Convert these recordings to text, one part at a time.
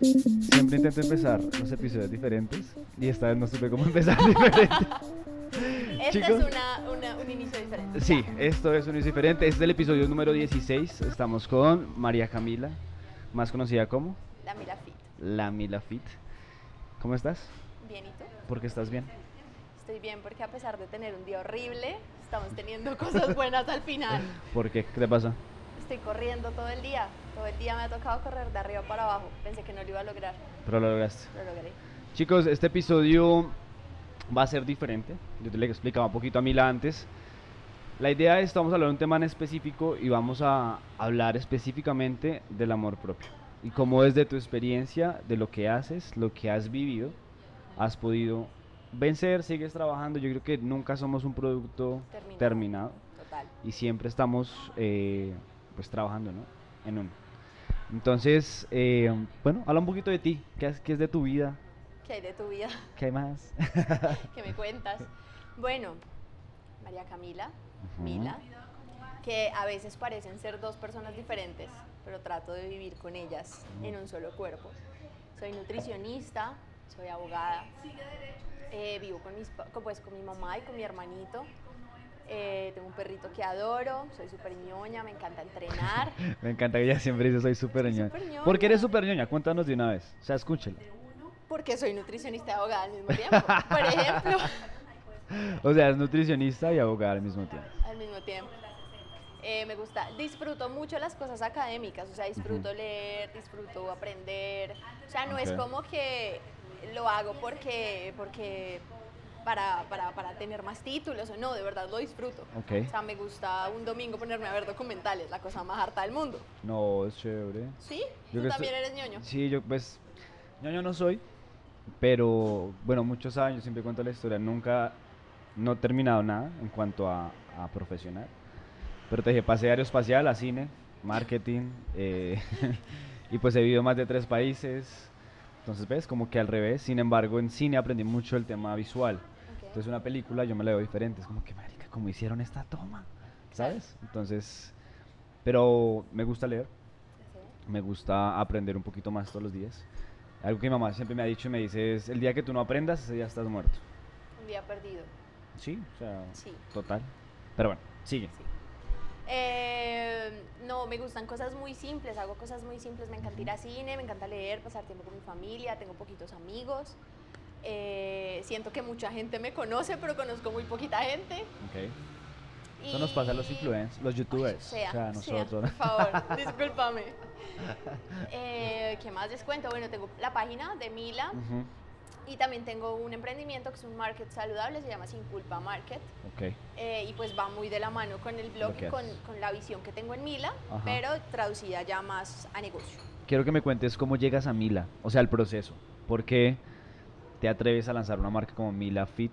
Siempre intento empezar los episodios diferentes y esta vez no supe cómo empezar diferente. Este Chicos. es una, una- un inicio diferente. Sí, esto es un inicio diferente. Este es el episodio número 16. Estamos con María Camila, más conocida como La Mila Fit. La Mila Fit. ¿Cómo estás? Bien, ¿y tú? ¿Por qué estás bien? Estoy bien porque a pesar de tener un día horrible, estamos teniendo cosas buenas al final. ¿Por qué? ¿Qué te pasa? Estoy corriendo todo el día. Todo el día me ha tocado correr de arriba para abajo. Pensé que no lo iba a lograr. Pero lo lograste. Lo logré. Chicos, este episodio va a ser diferente. Yo te lo explicaba un poquito a Mila antes. La idea es, vamos a hablar de un tema en específico y vamos a hablar específicamente del amor propio. Y cómo desde tu experiencia, de lo que haces, lo que has vivido, has podido vencer, sigues trabajando. Yo creo que nunca somos un producto Terminado. terminado Total. y siempre estamos eh, pues trabajando ¿no? en uno. Entonces, eh, bueno, habla un poquito de ti, ¿qué, es- qué es de tu vida? ¿Qué hay de tu vida? ¿Qué hay más? ¿Qué me cuentas? Bueno, María Camila. Mila, que a veces parecen ser dos personas diferentes, pero trato de vivir con ellas en un solo cuerpo. Soy nutricionista, soy abogada, eh, vivo con, mis, pues, con mi mamá y con mi hermanito. Eh, tengo un perrito que adoro, soy súper ñoña, me encanta entrenar. Me encanta que ella siempre dice soy súper ñoña. ñoña. ¿Por qué eres súper ñoña? Cuéntanos de una vez. O sea, escúchelo. Porque soy nutricionista y abogada al mismo tiempo. Por ejemplo, O sea, es nutricionista y abogada al mismo tiempo. al mismo tiempo. Eh, me gusta, disfruto mucho las cosas académicas, o sea, disfruto leer, disfruto aprender. O sea, no es como que lo hago porque, porque para, para, para tener más títulos o no, de verdad lo disfruto. Ok. O sea, me gusta un domingo ponerme a ver documentales, la cosa más harta del mundo. No, es chévere. ¿Sí? Yo ¿Tú también estoy- eres ñoño? Sí, yo pues, ñoño no soy, pero bueno, muchos años, siempre cuento la historia, nunca, no he terminado nada en cuanto a, a profesional. Pero te dije, pasé aeroespacial a cine, marketing, eh, y pues he vivido más de tres países. Entonces, ves, como que al revés. Sin embargo, en cine aprendí mucho el tema visual. Entonces, una película yo me la veo diferente. Es como que, marica, ¿cómo hicieron esta toma? ¿Sabes? Entonces, pero me gusta leer me gusta aprender un poquito más todos los días. Algo que mi mamá siempre me ha dicho y me dice es, el día que tú no aprendas, ese día estás muerto. Un día perdido. Sí, o sea, Sí. total. Pero bueno, sigue. Sí. Eh, no, me gustan cosas muy simples, hago cosas muy simples, me encanta ir a cine, me encanta leer, pasar tiempo con mi familia, tengo poquitos amigos. Eh, siento que mucha gente me conoce, pero conozco muy poquita gente. Ok. Eso nos pasa a los Y- influencers, los youtubers. Sea, o sea, sea, nosotros. por favor, discúlpame. Eh, ¿Qué más les cuento? Bueno, tengo la página de Mila Ujú, y también tengo un emprendimiento que es un market saludable, se llama Sin Culpa Market. Ok. Eh, y pues va muy de la mano con el blog y con, con la visión que tengo en Mila, Ajá. pero traducida ya más a negocio. Quiero que me cuentes cómo llegas a Mila, o sea, el proceso. ¿Por qué te atreves a lanzar una marca como Mila Fit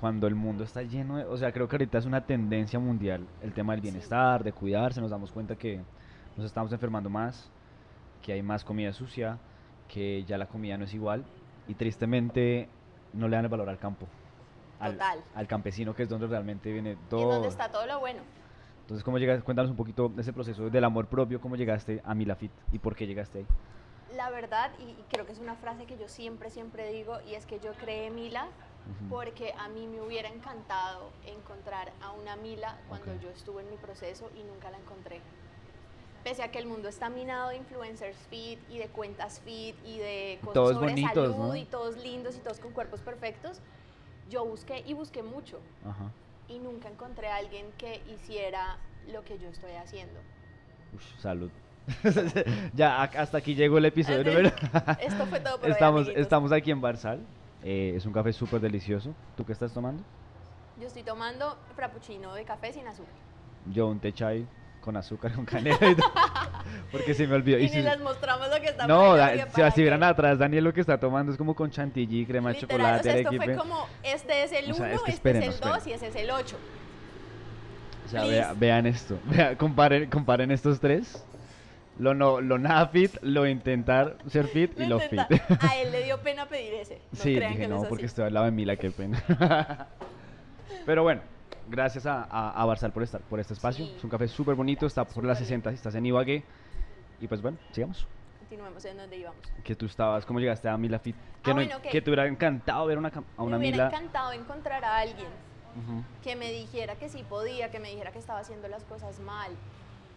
cuando el mundo está lleno de... O sea, creo que ahorita es una tendencia mundial el tema del bienestar, de cuidarse, nos damos cuenta que nos estamos enfermando más, que hay más comida sucia, que ya la comida no es igual y tristemente no le dan el valor al campo. Al, Total. al campesino que es donde realmente viene Y todo. donde está todo lo bueno. Entonces, ¿cómo llegas? Cuéntanos un poquito de ese proceso del amor propio, cómo llegaste a Mila Fit y por qué llegaste ahí. La verdad, y, y creo que es una frase que yo siempre, siempre digo, y es que yo creé Mila porque a mí me hubiera encantado encontrar a una Mila cuando Ok. yo estuve en mi proceso y nunca la encontré. Pese a que el mundo está minado de influencers fit y de cuentas fit y de cosas Todos sobre bonitos, salud ¿no? y todos lindos y todos con cuerpos perfectos, yo busqué y busqué mucho Ajá. y nunca encontré a alguien que hiciera lo que yo estoy haciendo. Ush, salud. ya, hasta aquí llegó el episodio número. Esto fue todo por hoy, estamos, amiguitos. estamos aquí en Barzal. eh, es un café súper delicioso. ¿Tú qué estás tomando? Yo estoy tomando frappuccino de café sin azúcar. Yo un té chai con azúcar, con canela y todo, Porque se me olvidó. Y, Y ni si- les mostramos lo que está no, da- si, si vieran atrás, Daniel lo que está tomando es como con chantilly, crema de chocolate, o sea, esto fue como, este es el O 1, sea, es que este esperen, es el 2 esperen. y ese es el 8. O sea, vea- vean esto. Vea, comparen, comparen estos tres. Lo, no, lo nada fit, lo intentar ser fit y lo fit. A él le dio pena pedir ese. No sí, crean dije que no, porque así. estoy al lado de Mila, qué pena. Pero bueno, gracias a, a, a Barzal por estar por este espacio. Sí. Es un café súper bonito, está por las Súper 60 si estás en Ibagué. Y pues bueno, sigamos. continuemos en donde íbamos. Que tú estabas, ¿cómo llegaste a Mila Fit? Que, Ah, no- bueno, ok. que te hubiera encantado ver una, a una me hubiera Mila. encantado encontrar a alguien Ujú. que me dijera que sí podía, que me dijera que estaba haciendo las cosas mal,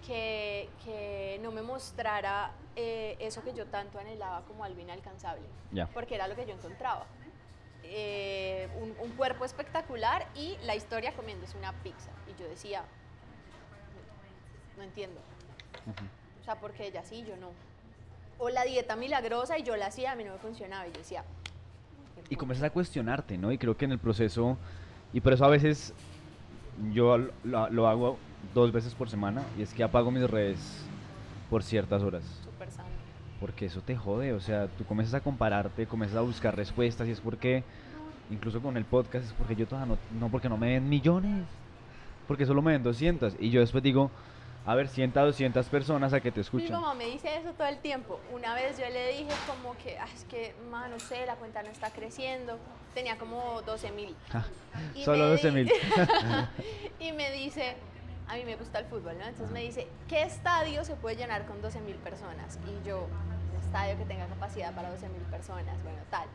que, que no me mostrara eh, eso que yo tanto anhelaba como algo inalcanzable, Ya. porque era lo que yo encontraba. Eh, un, un cuerpo espectacular y la historia comiéndose una pizza. Y yo decía, no entiendo. Ujú. O sea, porque ella sí, yo no. O la dieta milagrosa y yo la hacía, a mí no me funcionaba. Y yo decía, Y comienzas a cuestionarte, ¿no? Y creo que en el proceso, y por eso a veces yo lo, hago dos veces por semana, y es que apago mis redes por ciertas horas. súper sano. Porque eso te jode, o sea, tú comienzas a compararte, comienzas a buscar respuestas, y es porque, incluso con el podcast, es porque yo todavía no, no porque no me den millones, porque solo me den 200, y yo después digo, a ver, 100, 200 personas a que te Mi escuchan. mamá me dice eso todo el tiempo. Una vez yo le dije como que, "Ah, es que, ma, no sé, la cuenta no está creciendo. Tenía como 12 mil. Y Solo me 12 di- mil. y me dice, a mí me gusta el fútbol, ¿no? Entonces me dice, ¿qué estadio se puede llenar con 12 mil personas? Y yo, un estadio que tenga capacidad para 12 mil personas. Bueno, tal.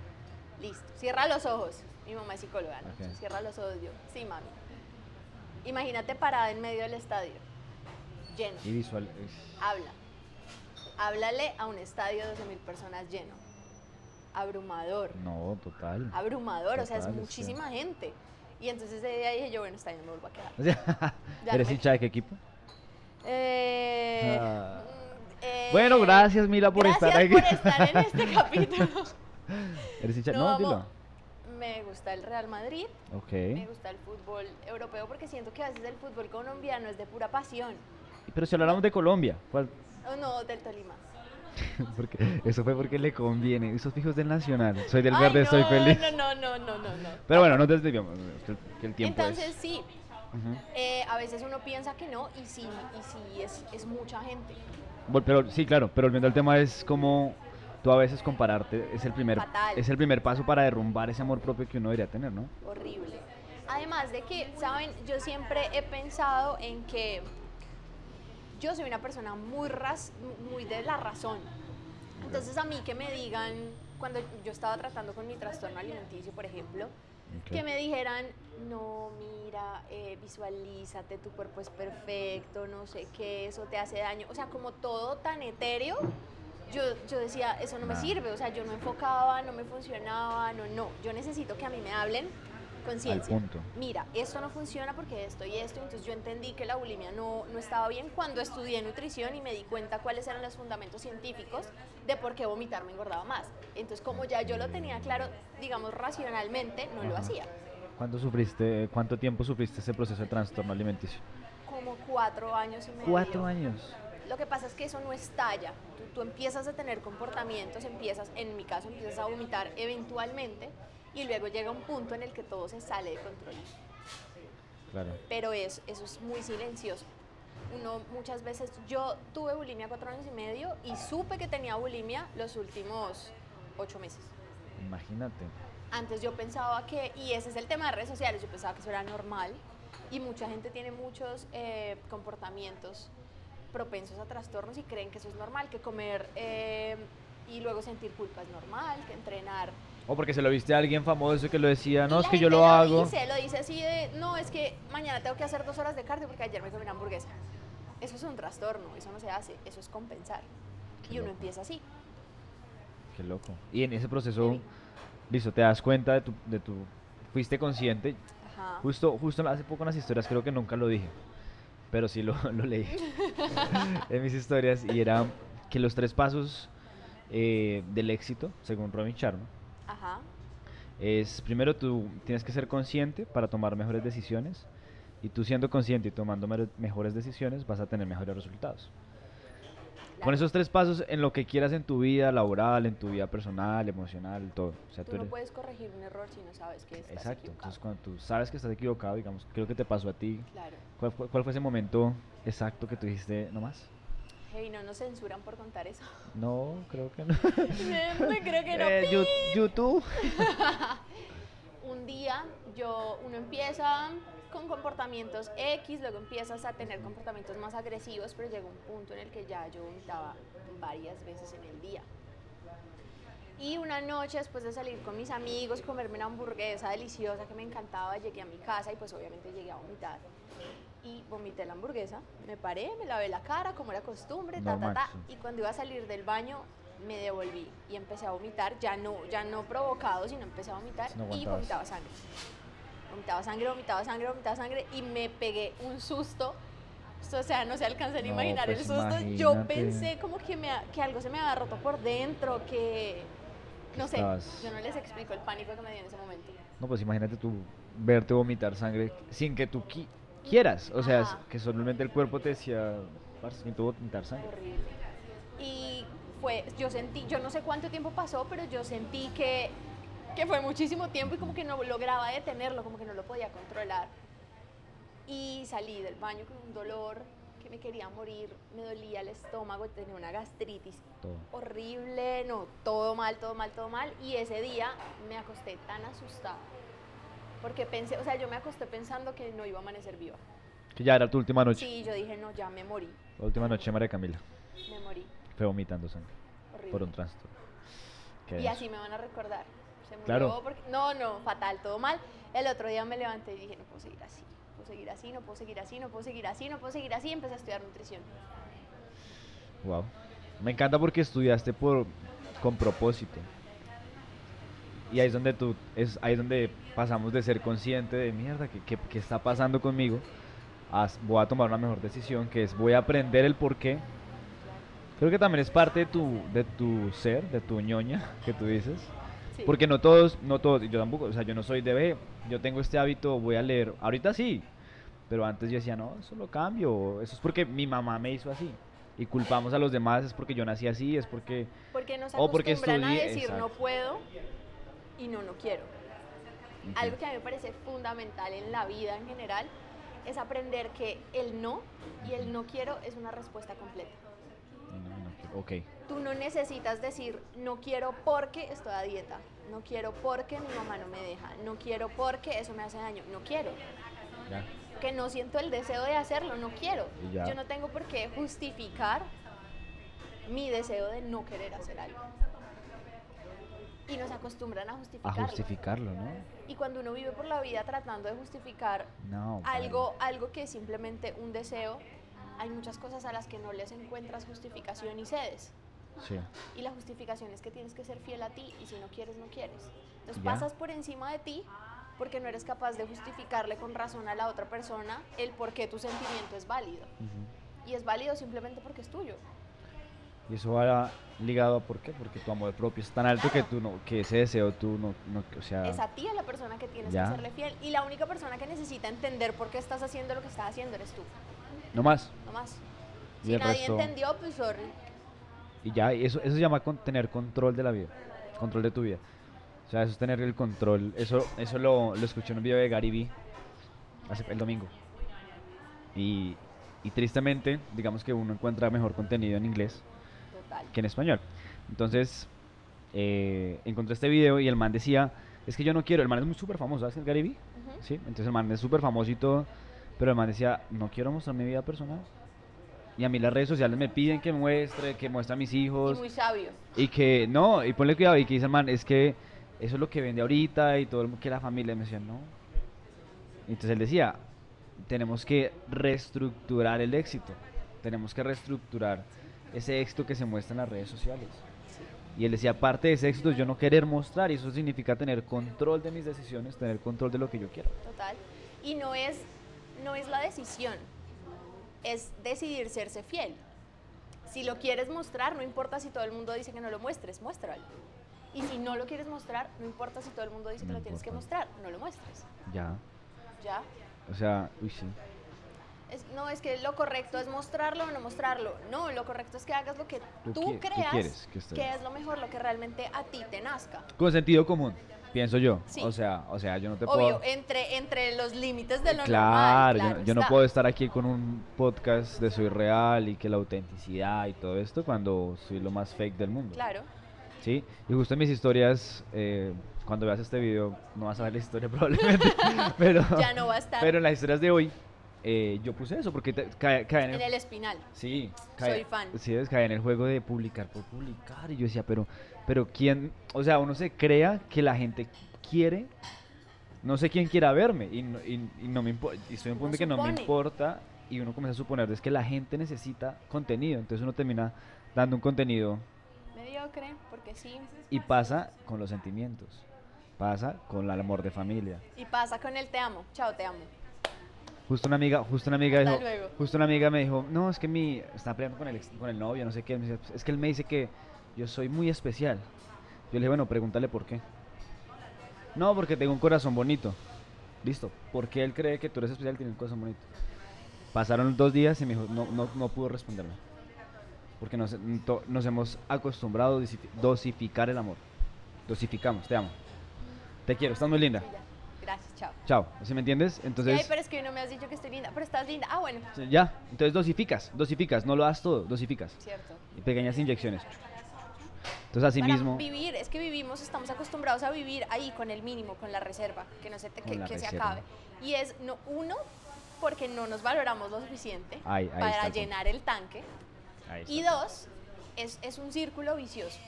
Listo. Cierra los ojos. Mi mamá es psicóloga, ¿no? Cierra los ojos. Yo, sí, mami. Imagínate parada en medio del estadio. Lleno. Y visual. Habla. Háblale a un estadio de 12 mil personas lleno. Abrumador. No, total. Abrumador, o sea, es muchísima gente. Y entonces ese día dije yo, bueno, esta año me vuelvo a quedar. O sea, Ya ¿Eres hincha de qué equipo? Eh, Ah. eh, Bueno, gracias, Mila, por estar aquí. Gracias por estar en este capítulo. ¿Eres hincha? No, No, dilo. Me gusta el Real Madrid, Ok. me gusta el fútbol europeo porque siento que a veces el fútbol colombiano es de pura pasión. Pero si habláramos de Colombia, ¿cuál? O no, del Tolima. Porque eso fue porque le conviene. Esos fijos del Nacional. Soy del Ay, verde, no, estoy feliz. No, no, no, no, no. Pero bueno, no desviamos. Que el, tiempo Entonces es. sí, eh, a veces uno piensa que no y sí, y sí es, es mucha gente. Pero sí, claro. Pero volviendo al tema es como tú a veces compararte es el primer Fatal. es el primer paso para derrumbar ese amor propio que uno debería tener, ¿no? horrible. Además de que, ¿saben? Yo siempre he pensado en que yo soy una persona muy, ras- muy de la razón. Entonces a mí que me digan, cuando yo estaba tratando con mi trastorno alimenticio, por ejemplo, Ok. que me dijeran, no, mira, eh, visualízate, tu cuerpo es perfecto, no sé qué, eso te hace daño. O sea, como todo tan etéreo, yo, yo decía, eso no me Nah. sirve, o sea, yo no enfocaba, no me funcionaba, no, no. Yo necesito que a mí me hablen con ciencia. punto. Mira, esto no funciona porque esto y esto, entonces yo entendí que la bulimia no, no estaba bien cuando estudié nutrición y me di cuenta cuáles eran los fundamentos científicos de por qué vomitar me engordaba más. Entonces, como ya yo lo tenía claro, digamos, racionalmente, no lo hacía. ¿Cuánto sufriste, cuánto tiempo sufriste ese proceso de trastorno alimenticio? Como cuatro años y medio. Cuatro años. Lo que pasa es que eso no estalla. Tú, tú empiezas a tener comportamientos, empiezas, en mi caso, empiezas a vomitar eventualmente y luego llega un punto en el que todo se sale de control. Claro. Pero es, eso es muy silencioso. Uno muchas veces, yo tuve bulimia cuatro años y medio y supe que tenía bulimia los últimos ocho meses. Imagínate. Antes yo pensaba que, y ese es el tema de redes sociales, yo pensaba que eso era normal y mucha gente tiene muchos eh, comportamientos propensos a trastornos y creen que eso es normal, que comer eh, y luego sentir culpa es normal, que entrenar. O porque se lo viste a alguien famoso que lo decía, no, es que yo lo hago. Dice, lo dice así de, no, es que mañana tengo que hacer dos horas de cardio porque ayer me comí una hamburguesa. Eso es un trastorno, eso no se hace, eso es compensar. Qué y uno empieza así. Qué loco. Y en ese proceso, Heavy. listo, te das cuenta de tu, de tu, fuiste consciente. Ajá. Justo, justo hace poco en las historias, creo que nunca lo dije, pero sí lo, lo leí en mis historias y era que los tres pasos eh, del éxito, según Robin Sharma, Ajá. es primero tú tienes que ser consciente para tomar mejores decisiones y tú siendo consciente y tomando mejores decisiones vas a tener mejores resultados. Con esos tres pasos en lo que quieras en tu vida laboral, en tu vida personal, emocional, todo. O sea, Tú tú no eres- puedes corregir un error si no sabes que estás Exacto. equivocado. Entonces cuando tú sabes que estás equivocado, digamos, creo que te pasó a ti. Claro. ¿Cuál fue, cuál fue ese momento exacto que tú dijiste, no Hey, no nos censuran por contar eso. No, creo que no. no creo que no. Eh, YouTube. un día yo, uno empieza con comportamientos X, luego empiezas a tener comportamientos más agresivos, pero llega un punto en el que ya yo vomitaba varias veces en el día. Y una noche después de salir con mis amigos, comerme una hamburguesa deliciosa que me encantaba, llegué a mi casa y pues obviamente llegué a vomitar. Y vomité la hamburguesa, me paré, me lavé la cara como era costumbre, ta, ta, ta. Y cuando iba a salir del baño me devolví y empecé a vomitar, ya no, ya no provocado, sino empecé a vomitar no y vomitaba sangre. Vomitaba sangre, vomitaba sangre, vomitaba sangre y me pegué un susto. O sea, no se alcanzan a No, imaginar pues el susto. Yo pensé como que, me, que algo se me había roto por dentro, que... No sé, Estabas- yo no les explico el pánico que me dio en ese momento. No, pues imagínate tú verte vomitar sangre sin que tú quieras. O sea, Ajá. que solamente el cuerpo te decía, parce, necesito vomitar sangre. Y fue, yo sentí, yo no sé cuánto tiempo pasó, pero yo sentí que, que fue muchísimo tiempo y como que no lograba detenerlo, como que no lo podía controlar. Y salí del baño con un dolor que me quería morir, me dolía el estómago, tenía una gastritis Todo. horrible, no, todo mal, todo mal, todo mal. Y ese día me acosté tan asustada. Porque pensé, o sea, yo me acosté pensando que no iba a amanecer viva. Que ya era tu última noche. Sí, yo dije, no, ya me morí, La última noche, María Camila. me morí. Fue vomitando sangre Horrible. por un trastorno. Y así me van a recordar. Se murió Claro. porque- no, no, fatal, todo mal. El otro día me levanté y dije, no puedo seguir así, no puedo seguir así, no puedo seguir así, no puedo seguir así, no puedo seguir así. Y empecé a estudiar nutrición. Wow. Me encanta porque estudiaste por con propósito. Y ahí es donde tú, es ahí es donde pasamos de ser consciente de mierda, ¿qué, qué, qué está pasando conmigo? A voy a tomar una mejor decisión, que es voy a aprender el por qué. Creo que también es parte de tu, de tu ser, de tu ñoña, que tú dices. Sí. Porque no todos, no todos, yo tampoco, o sea, yo no soy de ve, yo tengo este hábito, voy a leer, ahorita sí, pero antes yo decía, no, eso lo cambio, eso es porque mi mamá me hizo así. Y culpamos a los demás, es porque yo nací así, es porque... Porque nos O porque acostumbran a estudié- decir no puedo y no, no quiero. Algo que a mí me parece fundamental en la vida en general es aprender que el no y el no quiero es una respuesta completa. No, no, no quiero. Ok, Tú no necesitas decir no quiero porque estoy a dieta, no quiero porque mi mamá no me deja, no quiero porque eso me hace daño, no quiero. Que no siento el deseo de hacerlo, no quiero. Yo no tengo por qué justificar mi deseo de no querer hacer algo. Y nos acostumbran a A justificarlo. justificarlo, ¿no? Y cuando uno vive por la vida tratando de justificar No. algo, algo que es simplemente un deseo, hay muchas cosas a las que no les encuentras justificación y cedes. Sí. Y la justificación es que tienes que ser fiel a ti y si no quieres, no quieres. Entonces Ya. pasas por encima de ti porque no eres capaz de justificarle con razón a la otra persona el por qué tu sentimiento es válido. Y es válido simplemente porque es tuyo. Y eso va ligado a por qué, porque tu amor propio es tan alto que tú no, que ese deseo tú no, no o sea... Es a ti a la persona que tienes Ya. que serle fiel. Y la única persona que necesita entender por qué estás haciendo lo que estás haciendo eres tú. No más. No más. Y Si nadie resto- entendió, pues sorry. Y ya, y eso, eso se llama con- tener control de la vida, control de tu vida. O sea, eso es tener el control. Eso, eso lo, lo escuché en un video de Gary Vee hace, el domingo. Y, y tristemente, digamos que uno encuentra mejor contenido en inglés Total. que en español. Entonces, eh, encontré este video y el man decía, es que yo no quiero, el man es muy súper famoso, ¿sabes? El Gary Vee. Ujú. Sí, entonces el man es súper famoso y todo, pero el man decía, no quiero mostrar mi vida personal. Y a mí las redes sociales me piden que muestre, que muestre a mis Y hijos. muy sabio. Y que, no, y ponle cuidado, y que dice el man, es que eso es lo que vende ahorita y todo el que la familia me decía, no. Y entonces él decía, tenemos que reestructurar el éxito, tenemos que reestructurar ese éxito que se muestra en las redes sociales. Y él decía, parte de ese éxito yo no querer mostrar, y eso significa tener control de mis decisiones, tener control de lo que yo quiero. Total. Y no es, no es la decisión, es decidir serse fiel. Si lo quieres mostrar, no importa si todo el mundo dice que no lo muestres, muéstralo. Y si no lo quieres mostrar, no importa si todo el mundo dice que lo tienes que mostrar, no lo muestres. Ya, ¿Ya? o sea, uy, sí. Es- no, es que lo correcto es mostrarlo o no mostrarlo. No, lo correcto es que hagas lo que Tú creas quieres que es lo mejor, lo que realmente a ti te nazca. Con sentido común, pienso yo. Sí. O sea, o sea, yo no te Obvio, puedo... entre, entre los límites de lo Claro, normal. yo no- claro yo, no puedo estar aquí con un podcast de Soy Real y que la autenticidad y todo esto cuando soy lo más fake del mundo. Claro. ¿sí? Y justo en mis historias, eh, cuando veas este video, no vas a ver la historia probablemente, pero, Ya no va a estar. pero en las historias de hoy, eh, yo puse eso porque te- cae, cae en En el... el espinal. Sí, Soy fan. Sí, es, cae en el juego de publicar por publicar. Y yo decía, pero, pero quién, o sea, uno se crea que la gente quiere, no sé quién quiera verme. Y, no- y, y no me importa, y estoy en un Uno punto que no me supone. importa. Y uno comienza a suponer es que la gente necesita contenido. Entonces uno termina dando un contenido Mediocre, porque sí. y pasa con los sentimientos. Pasa con el amor de familia. Y pasa con el te amo. Chao, te amo. Justo una amiga, justo una amiga dijo, luego. justo una amiga me dijo, no, es que mi, está peleando con el, ex- con el novio, no sé qué, me dice, es que él me dice que yo soy muy especial. Yo le dije, bueno, pregúntale por qué. No, porque tengo un corazón bonito. Listo, ¿por qué él cree que tú eres especial y tienes un corazón bonito? Pasaron dos días y me dijo, no, no, no pudo responderme. Porque nos, to- nos hemos acostumbrado a dosifi- dosificar el amor. Dosificamos, te amo. Te quiero, estás muy linda. Chao. Chao, ¿sí me entiendes? Entonces... Ay, pero es que no me has dicho que estoy linda. Pero estás linda. Ah, bueno. Ya, entonces dosificas, dosificas, no lo das todo, dosificas. Cierto. Y pequeñas inyecciones. Entonces así Para mismo, vivir, es que vivimos, estamos acostumbrados a vivir ahí con el mínimo, con la reserva, que no se te, que, se acabe. Y es no uno porque no nos valoramos lo suficiente Ahí- ahí para llenar el tanque ahí y dos es, es un círculo vicioso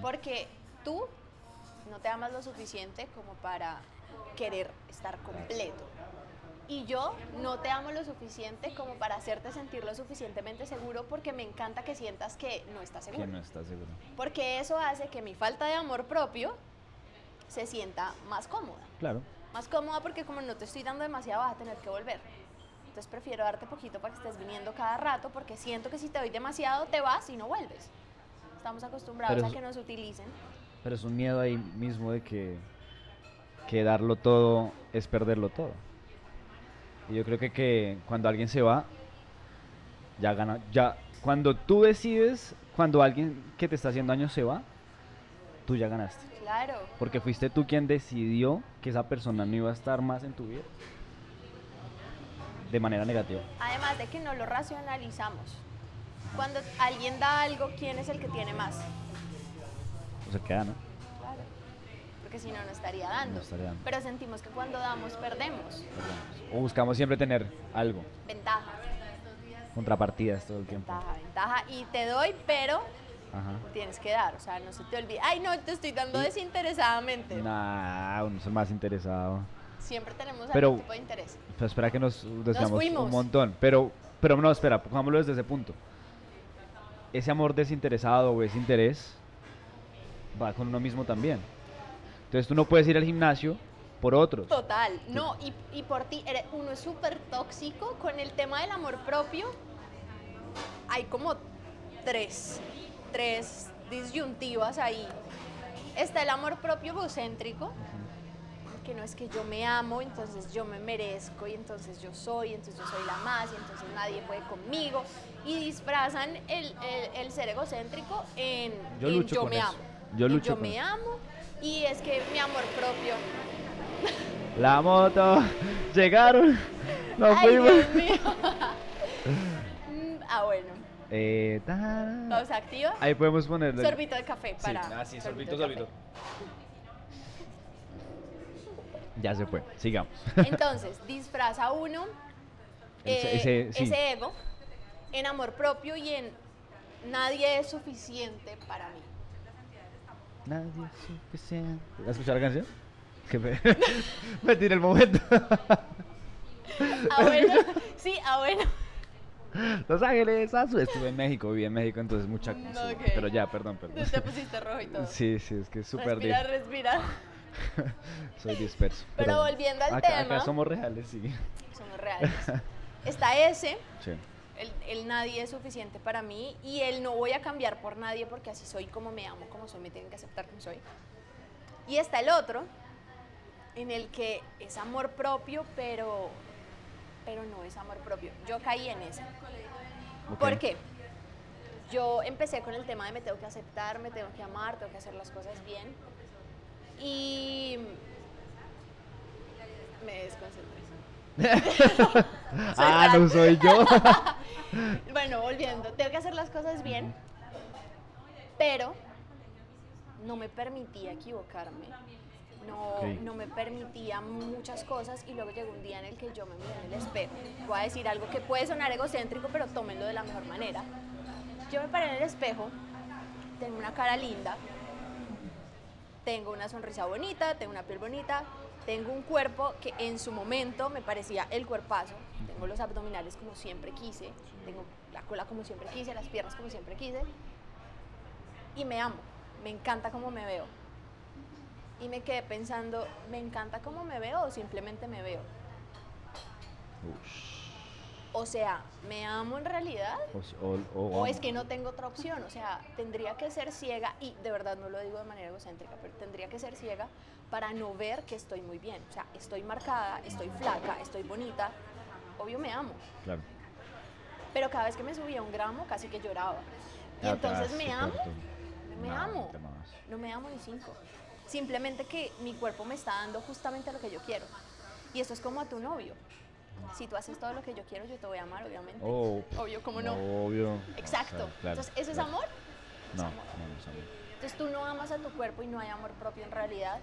porque tú no te amas lo suficiente como para querer estar completo y yo no te amo lo suficiente como para hacerte sentir lo suficientemente seguro porque me encanta que sientas que no estás seguro. ¿Quién no está seguro? Porque eso hace que mi falta de amor propio se sienta más cómoda. Claro. Más cómoda porque como no te estoy dando demasiado vas a tener que volver. Entonces prefiero darte poquito para que estés viniendo cada rato porque siento que si te doy demasiado te vas y no vuelves. Estamos acostumbrados Pero a que nos utilicen. Pero es un miedo ahí mismo de que, que darlo todo es perderlo todo. Y yo creo que, que cuando alguien se va, ya gana. Ya, cuando tú decides, cuando alguien que te está haciendo daño se va, tú ya ganaste. Claro. Porque fuiste tú quien decidió que esa persona no iba a estar más en tu vida. De manera negativa. Además de que no lo racionalizamos. Cuando alguien da algo, ¿quién es el que tiene más? O sea, queda, ¿no? Porque si no, no estaría dando. No estaría dando. Pero sentimos que cuando damos, perdemos. O buscamos siempre tener algo, Ventaja, contrapartidas todo el tiempo. ventaja, ventaja. Y te doy, pero Ajá. tienes que dar. O sea, no se te olvide. Ay, no, te estoy dando desinteresadamente. Nah, uno es más interesado. Siempre tenemos Pero- algún tipo de interés. Pero espera que nos desviamos un montón. Pero, pero no, espera, pongámoslo desde ese punto. Ese amor desinteresado o ese interés va con uno mismo también. Entonces tú no puedes ir al gimnasio por otros. Total, no, y, y por ti, uno es súper tóxico con el tema del amor propio. Hay como tres, tres disyuntivas ahí. Está el amor propio egocéntrico, que no es que yo me amo, entonces yo me merezco, y entonces yo soy, entonces yo soy la más, y entonces nadie puede conmigo. Y disfrazan el, el- el ser egocéntrico en Yo en lucho yo con me eso. amo. Yo lucho yo con me eso. amo, y es que mi amor propio La moto, llegaron, nos Ay, fuimos. Dios mío. Mm, ah, bueno. Eh, ta- Pausa activa. Ahí podemos ponerle. Sorbito de café Sí, para. ah, sí, sorbito sorbito. Ya se fue, sigamos. Entonces, disfraza uno eh, ese- sí. ese ego en amor propio y en nadie es suficiente para mí. Nadie suficiente. ¿Has escuchado la canción? Que me, me tiré el momento. Ah, bueno. Sí, ah, bueno. Los Ángeles, Azu. Estuve en México, viví en México, entonces mucha. Ok. Pero ya, perdón, perdón. Te pusiste rojo y todo. Sí, sí, es que es súper respira, respira. Soy disperso. Pero volviendo al acá, tema. Acá somos reales, sí. Somos reales. Está ese, Sí. El, el nadie es suficiente para mí y el no voy a cambiar por nadie porque así soy como me amo, como soy, me tienen que aceptar como soy. Y está el otro, en el que es amor propio, pero, pero no es amor propio. Yo caí en ese. ok. ¿Por qué? Yo empecé con el tema de me tengo que aceptar, me tengo que amar, tengo que hacer las cosas bien. Y me desconcentré. ah, no soy yo. Bueno, volviendo, tengo que hacer las cosas bien, pero no me permitía equivocarme, no, no me permitía muchas cosas y luego llegó un día en el que yo me miré en el espejo. Voy a decir algo que puede sonar egocéntrico, pero tómenlo de la mejor manera. Yo me paré en el espejo, tengo una cara linda, tengo una sonrisa bonita, tengo una piel bonita, tengo un cuerpo que en su momento me parecía el cuerpazo, tengo los abdominales como siempre quise, tengo la cola como siempre quise, las piernas como siempre quise. Y me amo, me encanta cómo me veo. Y me quedé pensando, ¿me encanta cómo me veo o simplemente me veo? O sea, ¿me amo en realidad? O, si- o- o- O es que no tengo otra opción, o sea, tendría que ser ciega, y de verdad no lo digo de manera egocéntrica, pero tendría que ser ciega para no ver que estoy muy bien. O sea, estoy marcada, estoy flaca, estoy bonita, obvio me amo. Claro. Pero cada vez que me subía un gramo casi que lloraba. Y Ah, entonces me amo, correcto. me No, amo. No me amo ni cinco. Simplemente que mi cuerpo me está dando justamente lo que yo quiero. Y esto es como a tu novio. Si tú haces todo lo que yo quiero, yo te voy a amar, obviamente. Oh, Obvio, ¿cómo no? Obvio. Exacto. Claro, Entonces, ¿eso claro. es amor? No, amor. no, no es amor. Entonces tú no amas a tu cuerpo y no hay amor propio en realidad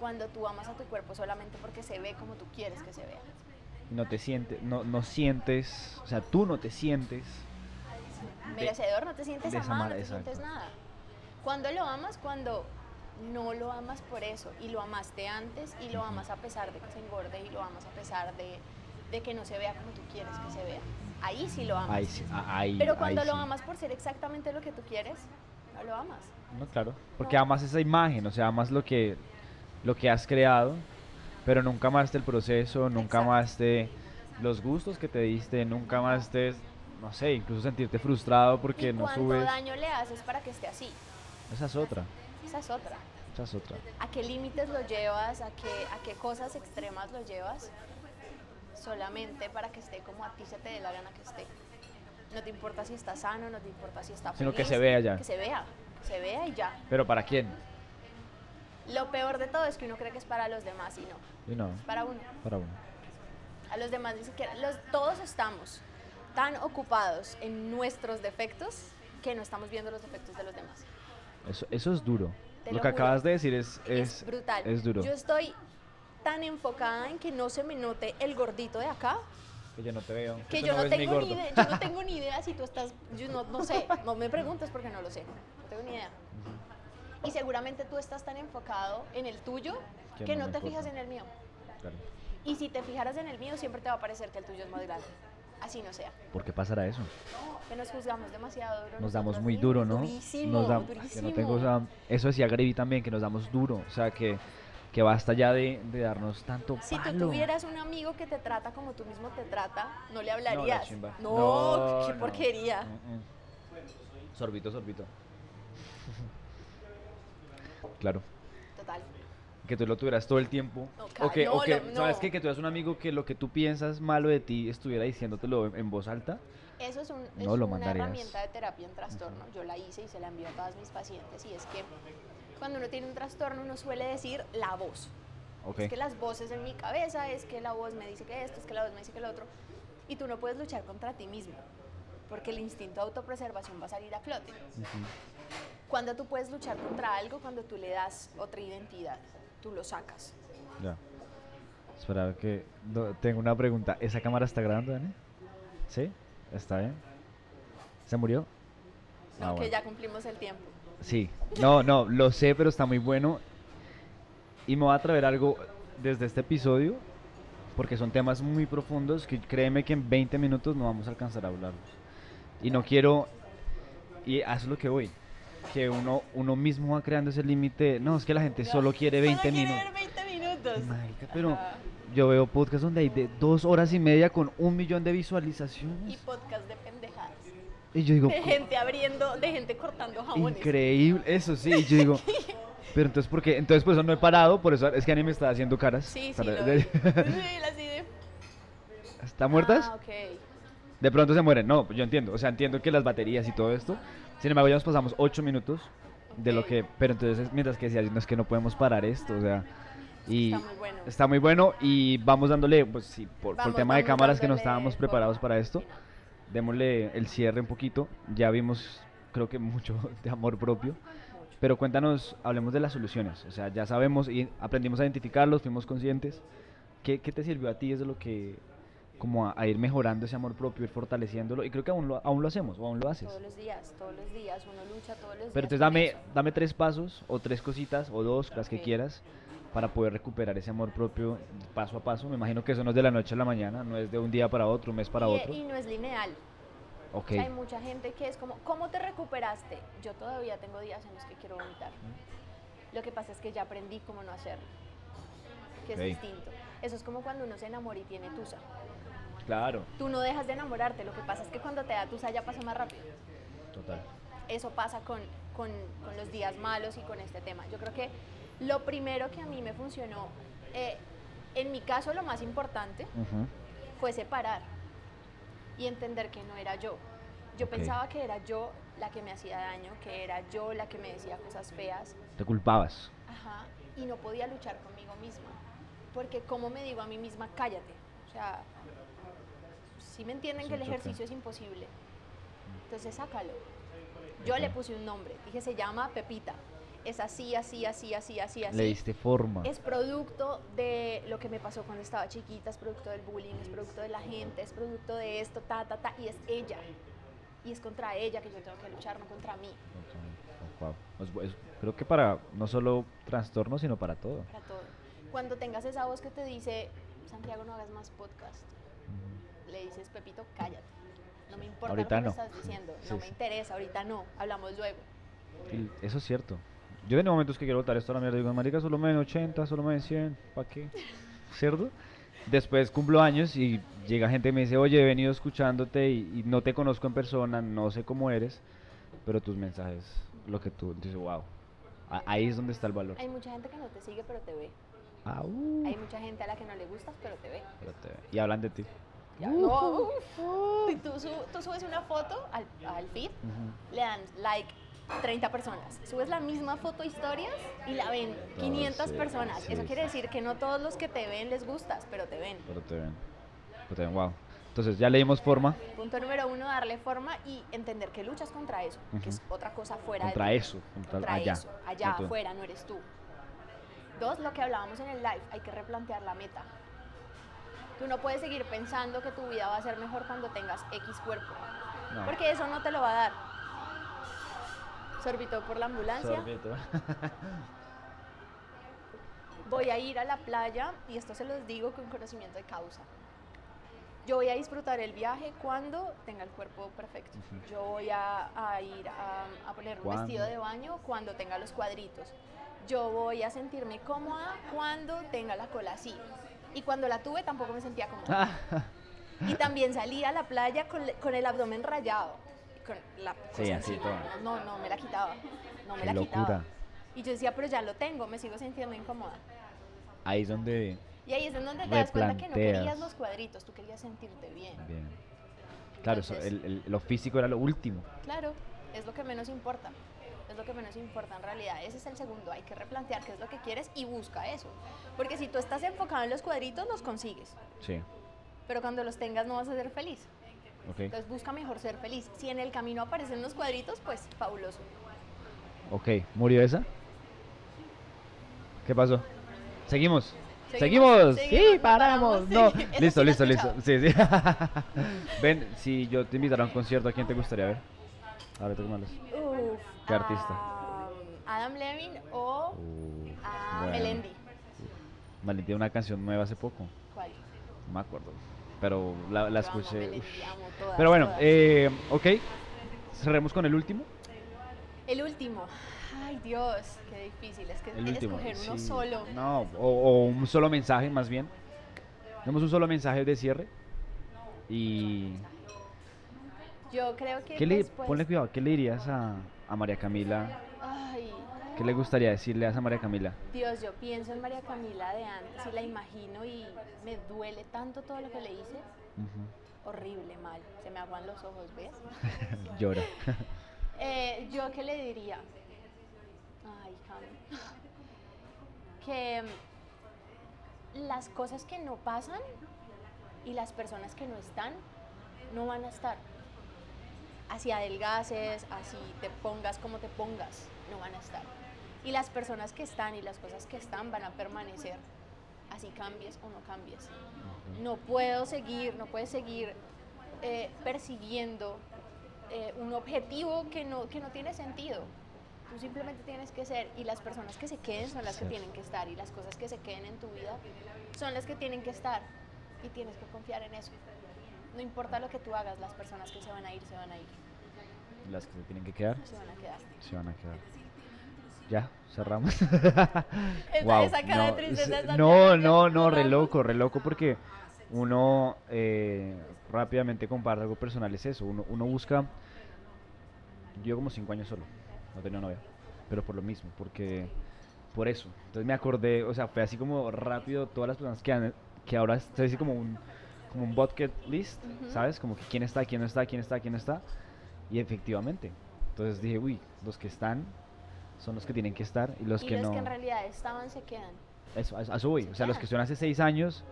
cuando tú amas a tu cuerpo solamente porque se ve como tú quieres que se vea. No te sientes, no, no sientes, o sea, tú no te sientes. Merecedor, no te sientes amado, no te sientes nada. Cuando lo amas, cuando no lo amas por eso y lo amaste antes y lo amas a pesar de que se engorde y lo amas a pesar de, de que no se vea como tú quieres que se vea. Ahí sí lo amas. Ahí sí, a- ahí. Pero ahí cuando lo sí. amas por ser exactamente lo que tú quieres, no lo amas. No, claro. Porque No. amas esa imagen, o sea, amas lo que, lo que has creado, pero nunca amaste el proceso, nunca Exacto. amaste los gustos que te diste, nunca amaste, no sé, incluso sentirte frustrado porque ¿Y no cuánto subes. daño le haces para que esté así? Esa es otra, Esa es otra. esa es otra. ¿A qué límites lo llevas? ¿A qué, ¿A qué cosas extremas lo llevas? Solamente para que esté como a ti se te dé la gana que esté. No te importa si está sano, no te importa si está Sino que se vea ya. Que se vea, se vea y ya. Pero ¿para quién? Lo peor de todo es que uno cree que es para los demás y no, Y no, es para uno. para uno. A los demás ni siquiera. Los, todos estamos tan ocupados en nuestros defectos que no estamos viendo los defectos de los demás. Eso, eso es duro. Lo, lo que juro. acabas de decir es, Es, es, brutal. es duro. Yo estoy tan enfocada en que no se me note el gordito de acá Que yo no te veo. que yo no, mi tengo ni idea, yo no tengo ni idea si tú estás, yo no, no sé, no me preguntes porque no lo sé, no tengo ni idea. Y seguramente tú estás tan enfocado en el tuyo Que que no no, te fijas en el mío. Claro. Y si te fijaras en el mío, siempre te va a parecer que el tuyo es más grande. Así no sea. ¿Por qué pasará eso? Que nos juzgamos demasiado duro. Nos damos muy duro, ¿no? Durísimo, Nos da- durísimo. que no tengo, o sea, eso decía Grevi también, que nos damos duro. O sea, que, que basta ya de, de darnos tanto Si tú tuvieras un amigo que te trata como tú mismo te trata, no le hablarías. No, qué no. porquería. Mm, mm. Sorbito, sorbito. claro. Total. Que tú lo tuvieras todo el tiempo. No, o ca- que, o no, que no, ¿sabes qué? Que tú eres un amigo que lo que tú piensas malo de ti estuviera diciéndotelo en, en voz alta. Eso es, un, es No lo una mandarías. herramienta de terapia en trastorno. Yo la hice y se la envío a todas mis pacientes. Y es que cuando uno tiene un trastorno, uno suele decir la voz. Ok. Es que las voces en mi cabeza, es que la voz me dice que esto, es que la voz me dice que lo otro. Y tú no puedes luchar contra ti mismo. Porque el instinto de autopreservación va a salir a flote. Ujú. Cuando tú puedes luchar contra algo, cuando tú le das otra identidad, tú lo sacas. Ya. Espera, que no, tengo una pregunta. ¿Esa cámara está grabando, Dani? ¿Sí? ¿Está bien? ¿Se murió? No, Ah, que bueno. ya cumplimos el tiempo. Sí. No, no, lo sé, pero está muy bueno. Y me va a traer algo desde este episodio, porque son temas muy profundos que créeme que en 20 minutos no vamos a alcanzar a hablarlos. Y no quiero, y es lo que voy, que uno, uno mismo va creando ese límite. No, es que la gente solo quiere 20 Solo quiere minutos. ver 20 minutos. Marica, pero Ajá. yo veo podcasts donde hay de dos horas y media con un millón de Y visualizaciones. podcast de. Y yo digo, De gente abriendo, de gente cortando jabones. increíble, eso sí, y yo digo, pero entonces, ¿por qué? Entonces, por eso no he parado, por eso es que Ani me está haciendo caras. Sí, sí, lo vi. Sí, así de... ¿Están muertas? Ah, ok. De pronto se mueren. No, yo entiendo, o sea, entiendo que las baterías y todo esto. Sin embargo, ya nos pasamos 8 minutos de lo que, pero entonces, mientras que decía, no es que no podemos parar esto, o sea, y Está muy bueno. está muy bueno y vamos dándole, pues sí, por, por el Vamos, tema de vamos cámaras que no estábamos preparados para esto, démosle el cierre un poquito. Ya vimos, creo que mucho de amor propio. Pero cuéntanos, hablemos de las soluciones. O sea, ya sabemos y aprendimos a identificarlos, fuimos conscientes. ¿Qué, qué te sirvió a ti? Es de lo que, como a, a ir mejorando ese amor propio, ir fortaleciéndolo. Y creo que aún lo, aún lo hacemos o aún lo haces. Todos los días, todos los días, uno lucha todos los días. Pero entonces dame, dame tres pasos o tres cositas o dos, las que quieras, para poder recuperar ese amor propio paso a paso. Me imagino que eso no es de la noche a la mañana, no es de un día para otro, un mes para y, otro. y no es lineal. Ok, O sea, hay mucha gente que es como, ¿cómo te recuperaste? Yo todavía tengo días en los que quiero vomitar. Lo que pasa es que ya aprendí cómo no hacerlo, que es distinto. Eso es como cuando uno se enamora y tiene tusa. claro, Tú no dejas de enamorarte, lo que pasa es que cuando te da tusa ya pasa más rápido. total. Eso pasa con, con- con los días malos y con este tema. Yo creo que lo primero que a mí me funcionó, eh, en mi caso lo más importante, fue separar y entender que no era yo. Yo pensaba que era yo la que me hacía daño, que era yo la que me decía cosas feas, Te culpabas. ajá, y no podía luchar conmigo misma. Porque como me digo a mí misma, cállate. O sea, si me entienden Sí, que el ejercicio es imposible, entonces sácalo. Yo le puse un nombre, dije se llama Pepita. Es así, así, así, así, así, así. Le diste forma. Es producto de lo que me pasó cuando estaba chiquita, es producto del bullying, es producto de la gente, es producto de esto, ta, ta, ta, y es ella. Y es contra ella que yo tengo que luchar, no contra mí, Ok, wow. Es bu- es- creo que para no solo trastornos, sino para todo. para todo. Cuando tengas esa voz que te dice, Santiago, no hagas más podcast, le dices, Pepito, cállate. No me importa Ahorita lo no. que me estás diciendo, Sí, no me sí. interesa, ahorita no, hablamos luego. Eso es cierto. Yo en momentos que quiero votar esto a la mierda, digo, marica, solo me den 80, solo me den 100, ¿para qué? ¿Cierto? Después cumplo años y llega gente y me dice, oye, he venido escuchándote y, y no te conozco en persona, no sé cómo eres, pero tus mensajes, lo que tú, dices, wow, ahí es donde está el valor. Hay mucha gente que no te sigue, pero te ve. Ah, uh, Hay mucha gente a la que no le gustas, pero te ve. pero te- y hablan de ti. Ya, no, uf. Y tú, tú subes una foto al, al feed, Ujú. le dan like 30 personas. Subes la misma foto historias y la ven 500 sí, personas. sí, Eso quiere decir que no todos los que te ven les gustas, pero te ven. Pero te ven. Pero te ven, wow. Entonces ya le dimos forma Punto número uno, darle forma y entender que luchas contra eso, que es otra cosa fuera contra de ti. eso, contra, Contra allá. eso, allá afuera, no eres tú. Dos, lo que hablábamos en el live, hay que replantear la meta. Tú no puedes seguir pensando que tu vida va a ser mejor cuando tengas X cuerpo, No. porque eso no te lo va a dar. Sorbito por la ambulancia. Sorbito. Voy a ir a la playa y esto se los digo con conocimiento de causa. Yo voy a disfrutar el viaje cuando tenga el cuerpo perfecto. Yo voy a, a ir a, a poner un ¿Cuándo? vestido de baño cuando tenga los cuadritos. Yo voy a sentirme cómoda cuando tenga la cola así. Y cuando la tuve tampoco me sentía cómoda. Y también salí a la playa con, con el abdomen rayado. Con la Sí, cosa así encima. todo. No, no me la quitaba. No me Qué la locura. quitaba. Y yo decía, pero ya lo tengo, me sigo sintiendo incómoda. Ahí es donde. Y ahí es donde te das cuenta que no querías los cuadritos, tú querías sentirte bien. Bien. Claro, eso, Entonces- el- el- lo físico era lo último. Claro, es lo que menos importa. Es lo que menos importa en realidad. Ese es el segundo. Hay que replantear qué es lo que quieres y busca eso. Porque si tú estás enfocado en los cuadritos, los consigues. Sí. Pero cuando los tengas no vas a ser feliz. Entonces busca mejor ser feliz. Si en el camino aparecen los cuadritos, pues fabuloso. Ok. ¿Murió esa? ¿Qué pasó? ¿Seguimos? Seguimos, ¿Seguimos? seguimos, sí, paramos. No. sí. Listo, listo, listo. Sí, sí. Ven, si yo te invitara a un concierto, ¿a quién te gustaría ver? Ahora te malas. Uf, ¿Qué artista? Adam Levine o Uf, a bueno. Melendi. Tiene una canción nueva hace poco. ¿Cuál? No me acuerdo. Pero la, la escuché. Todas, Pero bueno, eh, ok. Cerremos con el último. El último. Ay, Dios, qué difícil. Es que El último. escoger uno sí. solo. No, o, o un solo mensaje más bien. Demos un solo mensaje de cierre. Y. Yo creo que ¿Qué le, después... ponle cuidado, ¿qué le dirías a, a María Camila? ¿Qué le gustaría decirle a esa María Camila? Dios, yo pienso en María Camila de antes y la imagino y me duele tanto todo lo que le hice. Horrible, mal. Se me aguan los ojos, ¿ves? Llora. Eh, ¿Yo qué le diría? Ay. Que mm, las cosas que no pasan y las personas que no están, no van a estar. Así adelgaces, así te pongas como te pongas. no van a estar. Y las personas que están y las cosas que están van a permanecer. Así cambies o no cambies. No puedo seguir, no puedes seguir eh, persiguiendo eh, un objetivo que no, que no tiene sentido. Tú simplemente tienes que ser y las personas que se queden son las que tienen que estar y las cosas que se queden en tu vida son las que tienen que estar y tienes que confiar en eso. No importa lo que tú hagas, las personas que se van a ir, se van a ir, Las que se tienen que quedar, se van a quedar. se van a quedar. Ya, cerramos. Esa- Guau, esa cara de no, de No, no, no, re loco, re loco porque uno eh, rápidamente comparte algo personal, es eso, uno, uno busca, yo como cinco años solo, no tenía novia, pero por lo mismo, porque, por eso, entonces me acordé, o sea, fue así como rápido todas las personas que, han, que ahora es así como un, como un bucket list. ¿sabes? Como que quién está, quién no está, quién está, quién no está, y efectivamente, entonces dije, uy, los que están son los que tienen que estar y los y que los no... que en realidad estaban se quedan. Eso, a, a eso voy. O sea, los que estuvieron hace seis años,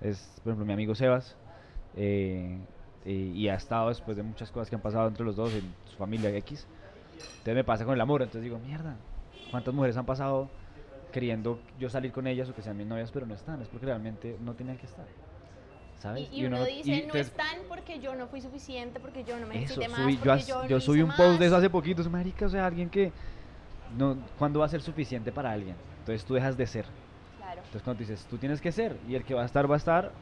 es, por ejemplo, mi amigo Sebas, eh, eh, y ha estado después de muchas cosas que han pasado entre los dos, en su familia X. Entonces me pasa con el amor, entonces digo, mierda, ¿cuántas mujeres han pasado queriendo yo salir con ellas o que sean mis novias, pero no están? Es porque realmente no tenían que estar. ¿Sabes? Y, y uno, no- dice, y no entonces- están porque yo no fui suficiente, porque yo no me necesité más, subí- yo, porque yo, no yo subí un post de eso más". hace poquito, es marica, o sea, alguien que no, ¿cuándo va a ser suficiente para alguien? Entonces tú dejas de ser. Claro. Entonces cuando dices, tú tienes que ser y el que va a estar va a estar,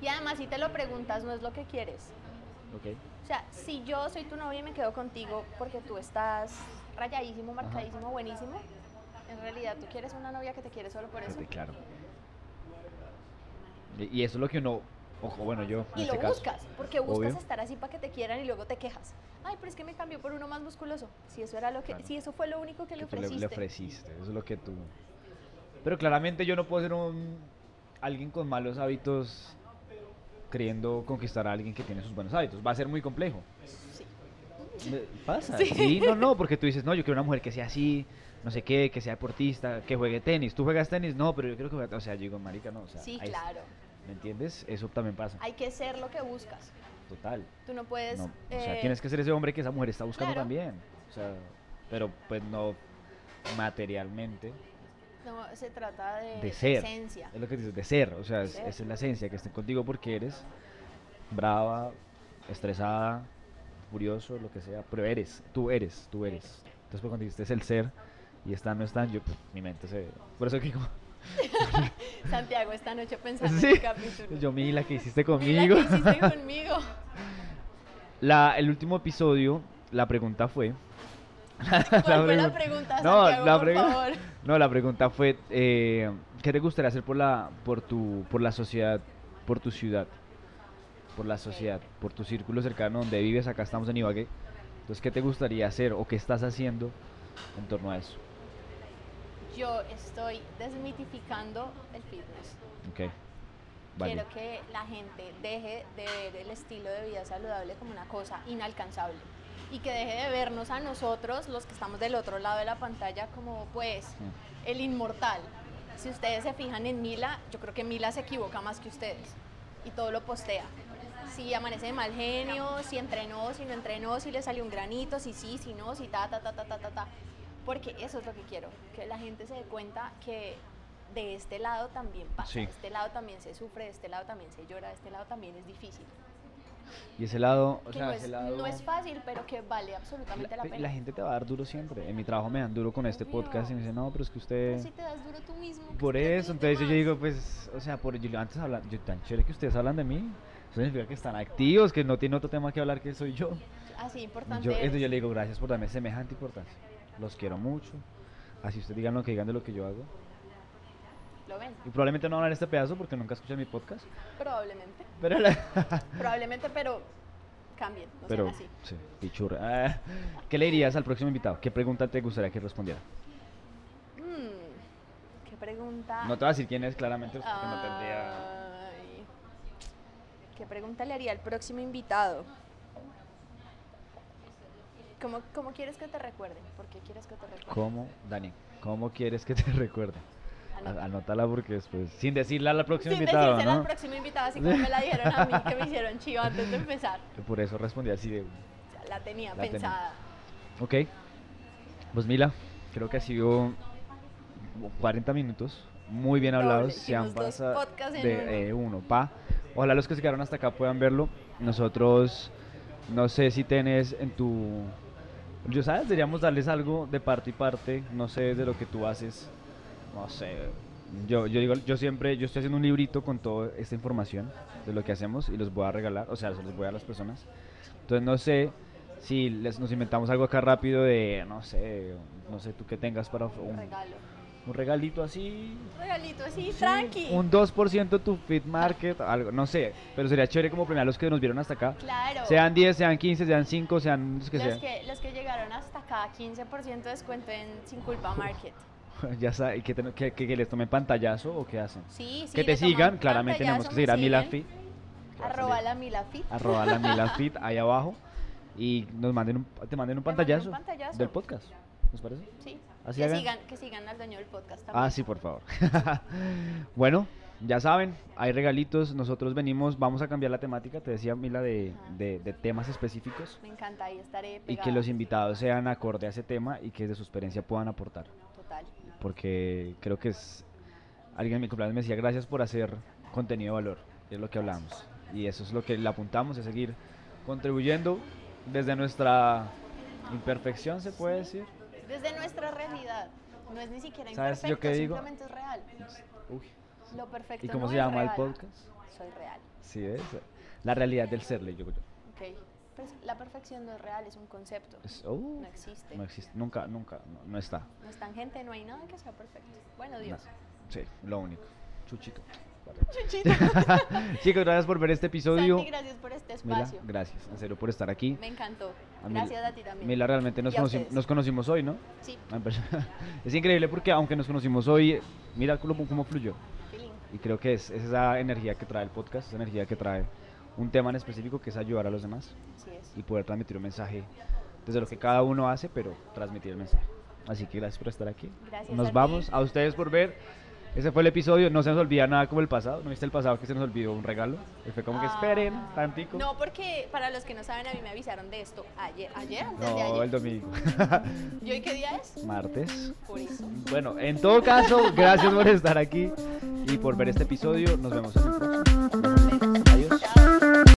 Y además si te lo preguntas no es lo que quieres. ok. O sea, si yo soy tu novia y me quedo contigo porque tú estás rayadísimo, Ajá. marcadísimo, buenísimo, en realidad tú quieres una novia que te quiere solo por eso. Claro. Y eso es lo que uno, ojo, bueno, yo en Y este lo caso. buscas, porque buscas obvio. estar así para que te quieran y luego te quejas. Ay, pero es que me cambió por uno más musculoso. Si eso era lo que, Claro. si eso fue lo único que, que le tú le, ofreciste. le ofreciste, eso es lo que tú. Pero claramente yo no puedo ser un alguien con malos hábitos creyendo conquistar a alguien que tiene sus buenos hábitos. Va a ser muy complejo. Sí. Pasa. Sí. Sí. no, no, porque tú dices, no, yo quiero una mujer que sea así, no sé qué, que sea deportista, que juegue tenis. ¿Tú juegas tenis? No, pero yo creo que. O sea, yo digo, marica, no, o sea, Sí, claro. ¿Me entiendes? Eso también pasa. Hay que ser lo que buscas. Total. Tú no puedes. No, o sea, eh, tienes que ser ese hombre que esa mujer está buscando claro. también. O sea, pero pues no materialmente, No, se trata de, de ser. esencia. Es lo que dices, de ser. O sea, es- ser. esa es la esencia, que estén contigo porque eres brava, estresada, furioso, lo que sea. Pero eres, tú eres, tú eres. Entonces, pues, cuando dijiste es el ser y están, no están, yo, pues, mi mente se. Por eso que como. Santiago, esta noche pensando Sí. en el capítulo. Yo, Mila, que hiciste conmigo. ¿qué hiciste conmigo? La, el último episodio, la pregunta fue. ¿Cuál fue la pregun- pregunta, No, Santiago, la por pregu- favor? No, la pregunta fue, eh, ¿qué te gustaría hacer por la, por tu, por la sociedad, por tu ciudad, por la sociedad, por tu círculo cercano donde vives? Acá estamos en Ibagué. Entonces, ¿qué te gustaría hacer o qué estás haciendo en torno a eso? Yo estoy desmitificando el fitness. Ok. Vale. Quiero que la gente deje de ver el estilo de vida saludable como una cosa inalcanzable y que deje de vernos a nosotros, los que estamos del otro lado de la pantalla, como pues el inmortal. Si ustedes se fijan en Mila, yo creo que Mila se equivoca más que ustedes y todo lo postea. Si amanece de mal genio, si entrenó, si no entrenó, si le salió un granito, si sí, si no, si ta, ta, ta, ta, ta, ta, ta. Porque eso es lo que quiero, que la gente se dé cuenta que de este lado también pasa, Sí. de este lado también se sufre, de este lado también se llora, de este lado también es difícil. Y ese lado, o sea, no, ese es, lado... no es fácil, pero que vale absolutamente la, la, pena. la gente te va a dar duro siempre. En mi trabajo me dan duro con este Obvio. podcast y me dicen, no, pero es que usted... Pero si te das duro tú mismo. Por eso, entonces yo digo, pues, o sea, por yo antes hablan, yo tan chévere que ustedes hablan de mí, eso significa que están activos, que no tienen otro tema que hablar que soy yo. Así importante. Yo, eres. eso yo le digo, gracias por darme semejante importancia. Los quiero mucho. Así ustedes digan lo que digan de lo que yo hago. Lo ven, Y probablemente no van a ver este pedazo porque nunca escuchan mi podcast. probablemente. Pero, la- Probablemente, pero cambien, no pero sean así. sí, pichurra. Ah, ¿Qué le dirías al próximo invitado? ¿Qué pregunta te gustaría que respondiera? Mm, ¿Qué pregunta? No te voy a decir quién es claramente porque no tendría... ¿Qué pregunta le haría al próximo invitado? ¿Cómo, ¿Cómo quieres que te recuerde? ¿Por qué quieres que te recuerde? ¿Cómo, Dani? ¿Cómo quieres que te recuerde? Anota. A- Anótala porque después, sin decirle al próximo Sin invitado, decírsela ¿no? al próximo invitado, así como me la dieron a mí, que me hicieron chivo antes de empezar. Por eso respondí así de... O sea, la tenía La tenía. pensada. Ok. Pues Mila, Creo que ha sido 40 minutos muy bien hablados. Se han pasado de eh, uno, pa. Ojalá los que se quedaron hasta acá puedan verlo. Nosotros, no sé si tenés en tu. Yo sabes, deberíamos darles algo de parte y parte. No sé de lo que tú haces. No sé. Yo, yo digo, yo siempre, yo estoy haciendo un librito con toda esta información de lo que hacemos y los voy a regalar, o sea, se los voy a las personas. Entonces no sé si les, nos inventamos algo acá rápido de, no sé, no sé tú qué tengas para Un un, regalo. Un regalito así. Un regalito así, Sí, tranqui. Un 2% tu Fit Market, algo, no sé. Pero sería chévere como premiar a los que nos vieron hasta acá. Claro. Sean 10, sean 15, sean 5, sean los que los, sean. que, los que llegaron hasta acá, 15% de descuento en Sin Culpa Market. ya saben, que, que, que- les tomen pantallazo o qué hacen. Sí, sí. que te sigan, claramente tenemos que seguir a me Mila siguen, Fit. que va a Arroba la Mila Fit. Arroba la Mila Fit ahí abajo. Y nos manden un, te manden un pantallazo, pantallazo. del podcast. ¿Nos parece? Sí. Así que, hagan. sigan, que sigan al dueño del podcast también. Ah, sí, por favor. bueno, ya saben, hay regalitos. Nosotros venimos, vamos a cambiar la temática, te decía Mila, de, de- de temas específicos. Me encanta, ahí estaré Y que los invitados sean acorde a ese tema y que de su experiencia puedan aportar. Total. Porque creo que es. Alguien en mi cumpleaños me decía gracias por hacer contenido de valor. y Es lo que hablamos. Y eso es lo que le apuntamos, es seguir contribuyendo desde nuestra imperfección, se puede decir. Desde nuestra realidad. No es ni siquiera ¿Sabes yo imperfecto, qué digo? simplemente es real. Uy. Lo perfecto ¿Y cómo no se es llama el real. podcast? Soy real. Sí, es la realidad del ser, le digo yo. Ok. Pues la perfección no es real, es un concepto. Es- oh, No existe. No existe, nunca, nunca, no, no está. No es tangente, no hay nada que sea perfecto. Bueno, Dios. Sí, lo único. Chuchito. Chuchito. Chicos, gracias por ver este episodio. Santi, gracias por este Mila, espacio. gracias, en serio, por estar aquí. Me encantó. A Mila- Gracias a ti también. Mila, realmente nos, conoci- nos conocimos hoy, ¿no? Sí, En persona. Es increíble porque aunque nos conocimos hoy, mira cómo, cómo fluyó. Y creo que es, es esa energía que trae el podcast, esa energía que trae un tema en específico que es ayudar a los demás es. y poder transmitir un mensaje desde lo que cada uno hace, pero transmitir el mensaje. Así que gracias por estar aquí. Gracias Nos a ti. vamos, a ustedes por ver. Ese fue el episodio, no se nos olvida nada como el pasado. ¿No viste el pasado que se nos olvidó un regalo? Y fue como que esperen, Ah, tantico. No, porque para los que no saben, a mí me avisaron de esto ayer, ayer, antes de No, ayer. el domingo. ¿Y hoy qué día es? Martes. Por eso. Bueno, en todo caso, gracias por estar aquí y por ver este episodio. Nos vemos en el próximo.